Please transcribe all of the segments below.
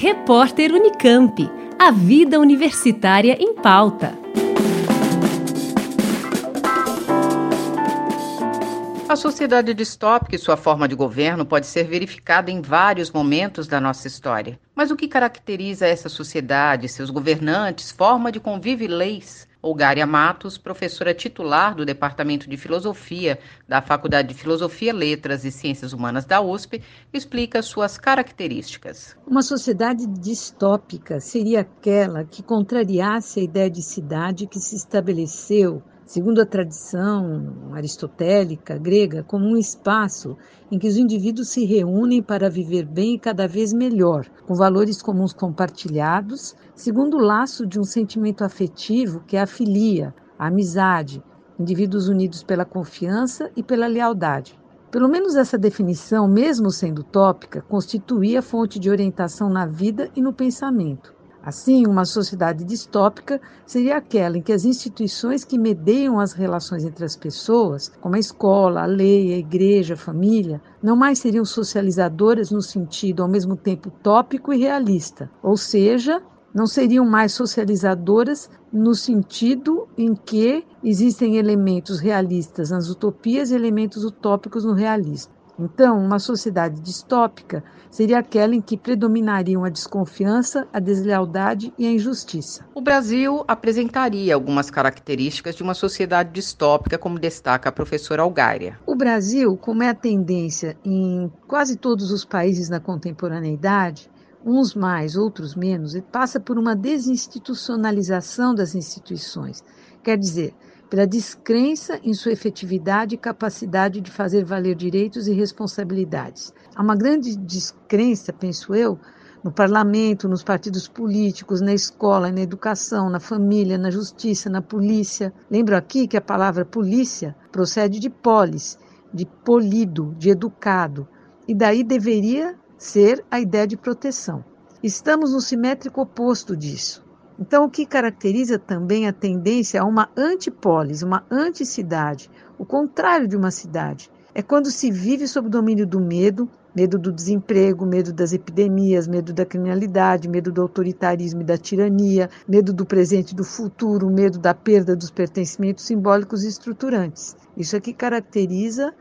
Repórter Unicamp. A vida universitária em pauta. A sociedade distópica e sua forma de governo pode ser verificada em vários momentos da nossa história. Mas o que caracteriza essa sociedade, seus governantes, forma de convívio e leis? Olgária Matos, professora titular do Departamento de Filosofia da Faculdade de Filosofia, Letras e Ciências Humanas da USP, explica suas características. Uma sociedade distópica seria aquela que contrariasse a ideia de cidade que se estabeleceu segundo a tradição aristotélica grega, como um espaço em que os indivíduos se reúnem para viver bem e cada vez melhor, com valores comuns compartilhados, segundo o laço de um sentimento afetivo que é a filia, a amizade, indivíduos unidos pela confiança e pela lealdade. Pelo menos essa definição, mesmo sendo utópica, constituía fonte de orientação na vida e no pensamento. Assim, uma sociedade distópica seria aquela em que as instituições que medeiam as relações entre as pessoas, como a escola, a lei, a igreja, a família, não mais seriam socializadoras no sentido ao mesmo tempo utópico e realista, ou seja, não seriam mais socializadoras no sentido em que existem elementos realistas nas utopias e elementos utópicos no realismo. Então, uma sociedade distópica seria aquela em que predominariam a desconfiança, a deslealdade e a injustiça. O Brasil apresentaria algumas características de uma sociedade distópica, como destaca a professora Algária. O Brasil, como é a tendência em quase todos os países na contemporaneidade, uns mais, outros menos, passa por uma desinstitucionalização das instituições. Quer dizer, pela descrença em sua efetividade e capacidade de fazer valer direitos e responsabilidades. Há uma grande descrença, penso eu, no parlamento, nos partidos políticos, na escola, na educação, na família, na justiça, na polícia. Lembro aqui que a palavra polícia procede de polis, de polido, de educado, e daí deveria ser a ideia de proteção. Estamos no simétrico oposto disso. Então, o que caracteriza também a tendência a uma antipolis, uma anticidade, o contrário de uma cidade, é quando se vive sob o domínio do medo, medo do desemprego, medo das epidemias, medo da criminalidade, medo do autoritarismo e da tirania, medo do presente e do futuro, medo da perda dos pertencimentos simbólicos e estruturantes. Isso é que caracteriza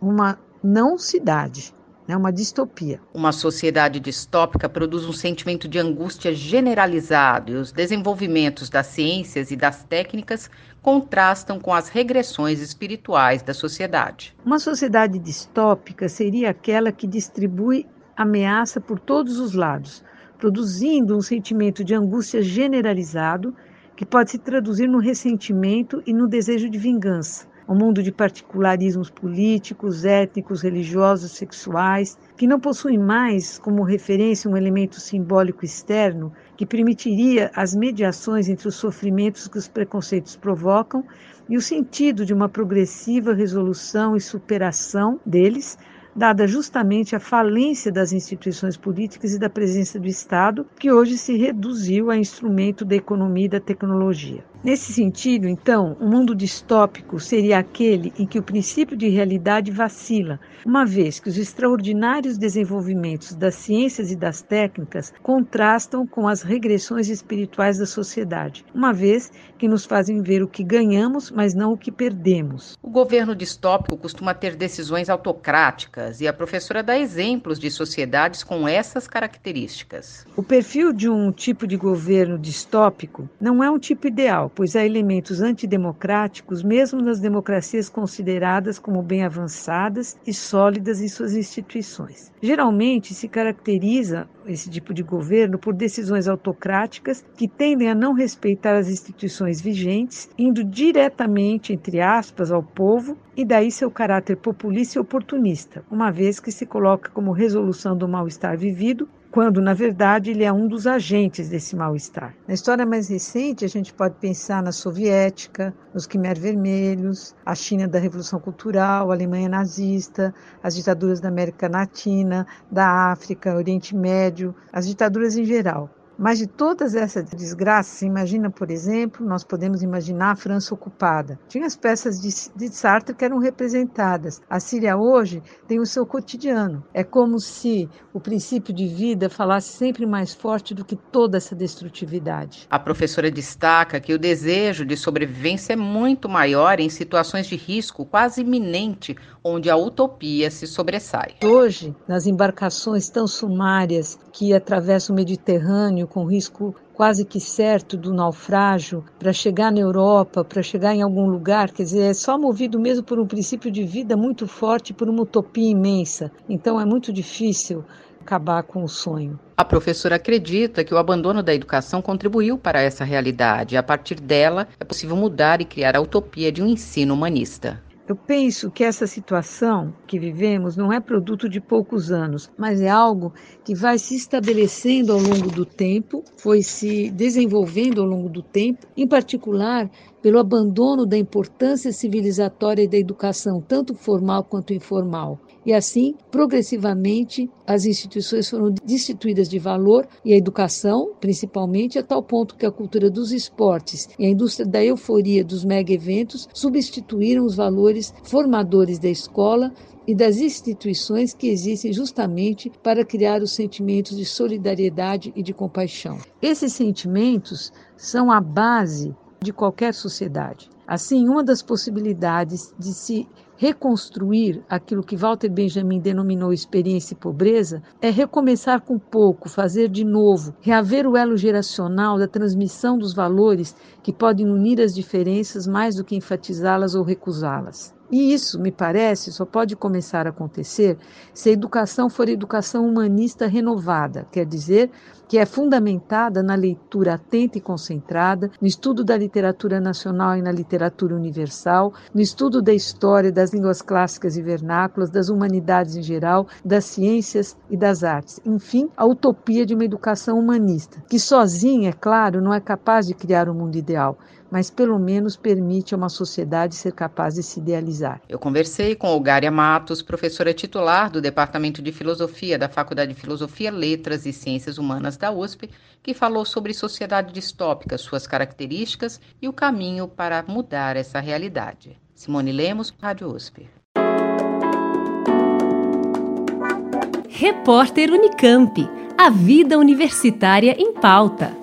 uma não cidade. É uma distopia. Uma sociedade distópica produz um sentimento de angústia generalizado e os desenvolvimentos das ciências e das técnicas contrastam com as regressões espirituais da sociedade. Uma sociedade distópica seria aquela que distribui ameaça por todos os lados, produzindo um sentimento de angústia generalizado que pode se traduzir no ressentimento e no desejo de vingança um mundo de particularismos políticos, étnicos, religiosos, sexuais, que não possui mais como referência um elemento simbólico externo que permitiria as mediações entre os sofrimentos que os preconceitos provocam e o sentido de uma progressiva resolução e superação deles, dada justamente a falência das instituições políticas e da presença do Estado, que hoje se reduziu a instrumento da economia e da tecnologia. Nesse sentido, então, um mundo distópico seria aquele em que o princípio de realidade vacila, uma vez que os extraordinários desenvolvimentos das ciências e das técnicas contrastam com as regressões espirituais da sociedade, uma vez que nos fazem ver o que ganhamos, mas não o que perdemos. O governo distópico costuma ter decisões autocráticas e a professora dá exemplos de sociedades com essas características. O perfil de um tipo de governo distópico não é um tipo ideal pois há elementos antidemocráticos, mesmo nas democracias consideradas como bem avançadas e sólidas em suas instituições. Geralmente se caracteriza esse tipo de governo por decisões autocráticas que tendem a não respeitar as instituições vigentes, indo diretamente, entre aspas, ao povo, e daí seu caráter populista e oportunista, uma vez que se coloca como resolução do mal-estar vivido quando na verdade ele é um dos agentes desse mal-estar. Na história mais recente, a gente pode pensar na soviética, nos Khmer Vermelhos, a China da Revolução Cultural, a Alemanha nazista, as ditaduras da América Latina, da África, Oriente Médio, as ditaduras em geral. Mas de todas essas desgraças, imagina, por exemplo, nós podemos imaginar a França ocupada. Tinha as peças de, de Sartre que eram representadas. A Síria hoje tem o seu cotidiano. É como se o princípio de vida falasse sempre mais forte do que toda essa destrutividade. A professora destaca que o desejo de sobrevivência é muito maior em situações de risco quase iminente, onde a utopia se sobressai. Hoje, nas embarcações tão sumárias que atravessam o Mediterrâneo com risco quase que certo do naufrágio para chegar na Europa, para chegar em algum lugar, quer dizer, é só movido mesmo por um princípio de vida muito forte, por uma utopia imensa. Então é muito difícil acabar com o sonho. A professora acredita que o abandono da educação contribuiu para essa realidade. A partir dela, é possível mudar e criar a utopia de um ensino humanista. Eu penso que essa situação que vivemos não é produto de poucos anos, mas é algo que vai se estabelecendo ao longo do tempo, foi se desenvolvendo ao longo do tempo, em particular pelo abandono da importância civilizatória da educação, tanto formal quanto informal. E assim, progressivamente, as instituições foram destituídas de valor e a educação, principalmente, a tal ponto que a cultura dos esportes e a indústria da euforia dos mega eventos substituíram os valores formadores da escola e das instituições que existem justamente para criar os sentimentos de solidariedade e de compaixão. Esses sentimentos são a base de qualquer sociedade. Assim, uma das possibilidades de se reconstruir aquilo que Walter Benjamin denominou experiência e pobreza é recomeçar com pouco, fazer de novo, reaver o elo geracional da transmissão dos valores que podem unir as diferenças mais do que enfatizá-las ou recusá-las. E isso, me parece, só pode começar a acontecer se a educação for educação humanista renovada, quer dizer, que é fundamentada na leitura atenta e concentrada, no estudo da literatura nacional e na literatura universal, no estudo da história, das línguas clássicas e vernáculas, das humanidades em geral, das ciências e das artes. Enfim, a utopia de uma educação humanista, que sozinha, é claro, não é capaz de criar o um mundo ideal, mas pelo menos permite a uma sociedade ser capaz de se idealizar. Eu conversei com Olgária Matos, professora titular do Departamento de Filosofia da Faculdade de Filosofia, Letras e Ciências Humanas da USP, que falou sobre sociedade distópica, suas características e o caminho para mudar essa realidade. Simone Lemos, Rádio USP. Repórter Unicamp. A vida universitária em pauta.